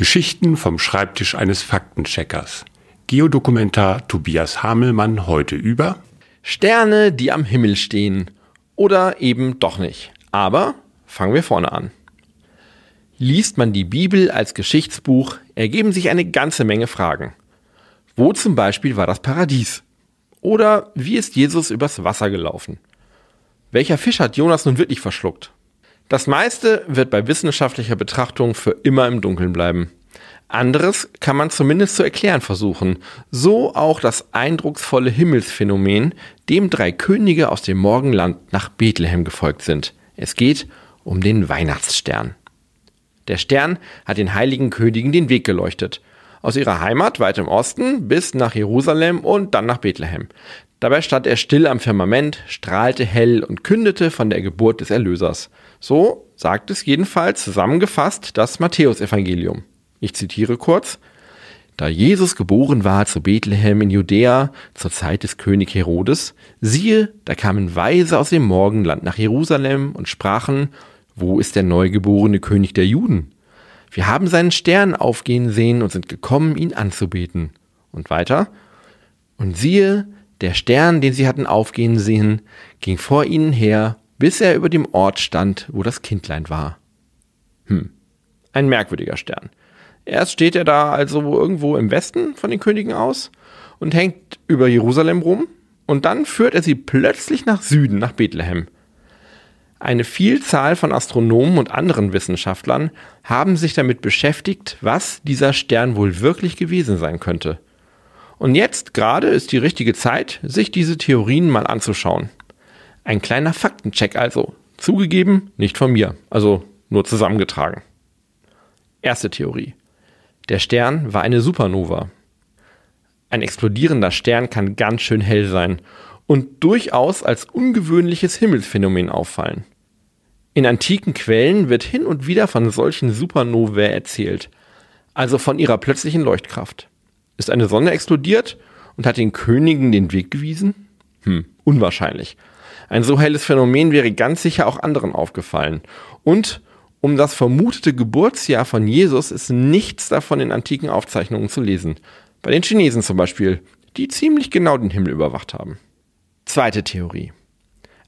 Geschichten vom Schreibtisch eines Faktencheckers. Geodokumentar Tobias Hamelmann heute über Sterne, die am Himmel stehen. Oder eben doch nicht. Aber fangen wir vorne an. Liest man die Bibel als Geschichtsbuch, ergeben sich eine ganze Menge Fragen. Wo zum Beispiel war das Paradies? Oder wie ist Jesus übers Wasser gelaufen? Welcher Fisch hat Jonas nun wirklich verschluckt? Das meiste wird bei wissenschaftlicher Betrachtung für immer im Dunkeln bleiben. Anderes kann man zumindest zu erklären versuchen. So auch das eindrucksvolle Himmelsphänomen, dem drei Könige aus dem Morgenland nach Bethlehem gefolgt sind. Es geht um den Weihnachtsstern. Der Stern hat den heiligen Königen den Weg geleuchtet. Aus ihrer Heimat weit im Osten bis nach Jerusalem und dann nach Bethlehem. Dabei stand er still am Firmament, strahlte hell und kündete von der Geburt des Erlösers. So sagt es jedenfalls zusammengefasst das Matthäusevangelium. Ich zitiere kurz. Da Jesus geboren war zu Bethlehem in Judäa zur Zeit des König Herodes, siehe, da kamen Weise aus dem Morgenland nach Jerusalem und sprachen, wo ist der neugeborene König der Juden? Wir haben seinen Stern aufgehen sehen und sind gekommen, ihn anzubeten. Und weiter. Und siehe, der Stern, den sie hatten aufgehen sehen, ging vor ihnen her, bis er über dem Ort stand, wo das Kindlein war. Hm, ein merkwürdiger Stern. Erst steht er da also irgendwo im Westen von den Königen aus und hängt über Jerusalem rum, und dann führt er sie plötzlich nach Süden, nach Bethlehem. Eine Vielzahl von Astronomen und anderen Wissenschaftlern haben sich damit beschäftigt, was dieser Stern wohl wirklich gewesen sein könnte. Und jetzt gerade ist die richtige Zeit, sich diese Theorien mal anzuschauen. Ein kleiner Faktencheck also. Zugegeben, nicht von mir, also nur zusammengetragen. Erste Theorie. Der Stern war eine Supernova. Ein explodierender Stern kann ganz schön hell sein und durchaus als ungewöhnliches Himmelsphänomen auffallen. In antiken Quellen wird hin und wieder von solchen Supernovae erzählt, also von ihrer plötzlichen Leuchtkraft. Ist eine Sonne explodiert und hat den Königen den Weg gewiesen? Hm, unwahrscheinlich. Ein so helles Phänomen wäre ganz sicher auch anderen aufgefallen. Und um das vermutete Geburtsjahr von Jesus ist nichts davon in antiken Aufzeichnungen zu lesen. Bei den Chinesen zum Beispiel, die ziemlich genau den Himmel überwacht haben. Zweite Theorie.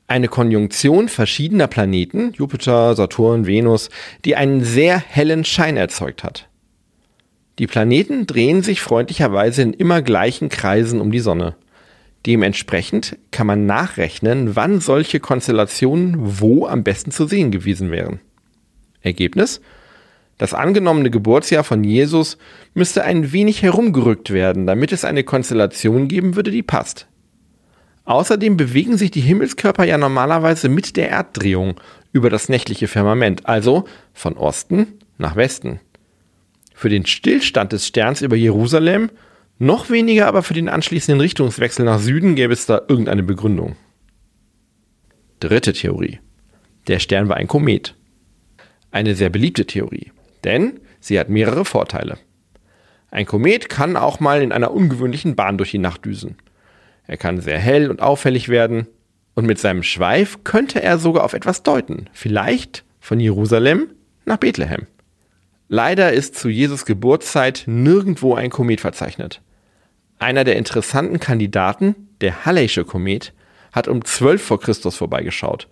Eine Konjunktion verschiedener Planeten, Jupiter, Saturn, Venus, die einen sehr hellen Schein erzeugt hat. Die Planeten drehen sich freundlicherweise in immer gleichen Kreisen um die Sonne. Dementsprechend kann man nachrechnen, wann solche Konstellationen wo am besten zu sehen gewesen wären. Ergebnis? Das angenommene Geburtsjahr von Jesus müsste ein wenig herumgerückt werden, damit es eine Konstellation geben würde, die passt. Außerdem bewegen sich die Himmelskörper ja normalerweise mit der Erddrehung über das nächtliche Firmament, also von Osten nach Westen. Für den Stillstand des Sterns über Jerusalem, noch weniger aber für den anschließenden Richtungswechsel nach Süden gäbe es da irgendeine Begründung. Dritte Theorie. Der Stern war ein Komet. Eine sehr beliebte Theorie, denn sie hat mehrere Vorteile. Ein Komet kann auch mal in einer ungewöhnlichen Bahn durch die Nacht düsen. Er kann sehr hell und auffällig werden, und mit seinem Schweif könnte er sogar auf etwas deuten, vielleicht von Jerusalem nach Bethlehem. Leider ist zu Jesus Geburtszeit nirgendwo ein Komet verzeichnet. Einer der interessanten Kandidaten, der Halley'sche Komet, hat um 12 vor Christus vorbeigeschaut.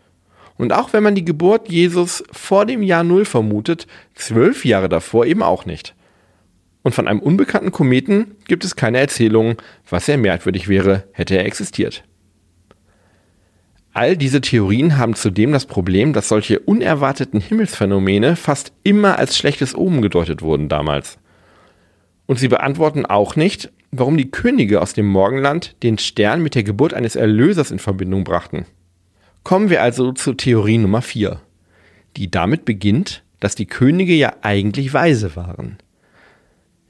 Und auch wenn man die Geburt Jesus vor dem Jahr Null vermutet, zwölf Jahre davor eben auch nicht. Und von einem unbekannten Kometen gibt es keine Erzählungen, was sehr merkwürdig wäre, hätte er existiert. All diese Theorien haben zudem das Problem, dass solche unerwarteten Himmelsphänomene fast immer als schlechtes Omen gedeutet wurden damals. Und sie beantworten auch nicht, warum die Könige aus dem Morgenland den Stern mit der Geburt eines Erlösers in Verbindung brachten. Kommen wir also zu Theorie Nummer 4, die damit beginnt, dass die Könige ja eigentlich weise waren.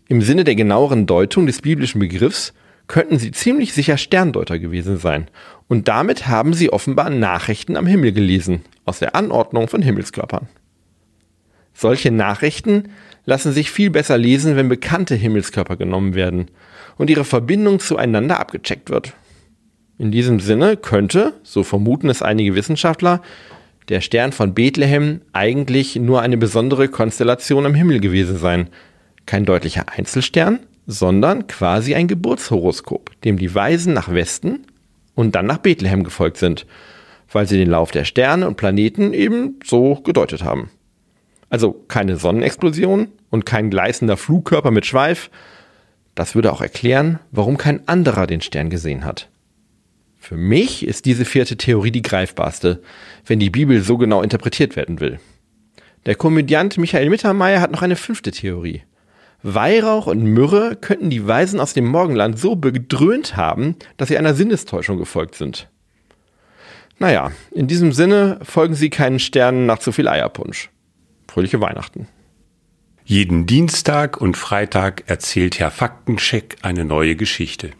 Im Sinne der genaueren Deutung des biblischen Begriffs könnten sie ziemlich sicher Sterndeuter gewesen sein. Und damit haben sie offenbar Nachrichten am Himmel gelesen, aus der Anordnung von Himmelskörpern. Solche Nachrichten lassen sich viel besser lesen, wenn bekannte Himmelskörper genommen werden und ihre Verbindung zueinander abgecheckt wird. In diesem Sinne könnte, so vermuten es einige Wissenschaftler, der Stern von Bethlehem eigentlich nur eine besondere Konstellation am Himmel gewesen sein – Kein deutlicher Einzelstern, sondern quasi ein Geburtshoroskop, dem die Weisen nach Westen und dann nach Bethlehem gefolgt sind, weil sie den Lauf der Sterne und Planeten eben so gedeutet haben. Also keine Sonnenexplosion und kein gleißender Flugkörper mit Schweif. Das würde auch erklären, warum kein anderer den Stern gesehen hat. Für mich ist diese vierte Theorie die greifbarste, wenn die Bibel so genau interpretiert werden will. Der Komödiant Michael Mittermeier hat noch eine fünfte Theorie. Weihrauch und Myrrhe könnten die Weisen aus dem Morgenland so bedröhnt haben, dass sie einer Sinnestäuschung gefolgt sind. Naja, in diesem Sinne folgen sie keinen Sternen nach zu viel Eierpunsch. Fröhliche Weihnachten. Jeden Dienstag und Freitag erzählt Herr Faktencheck eine neue Geschichte.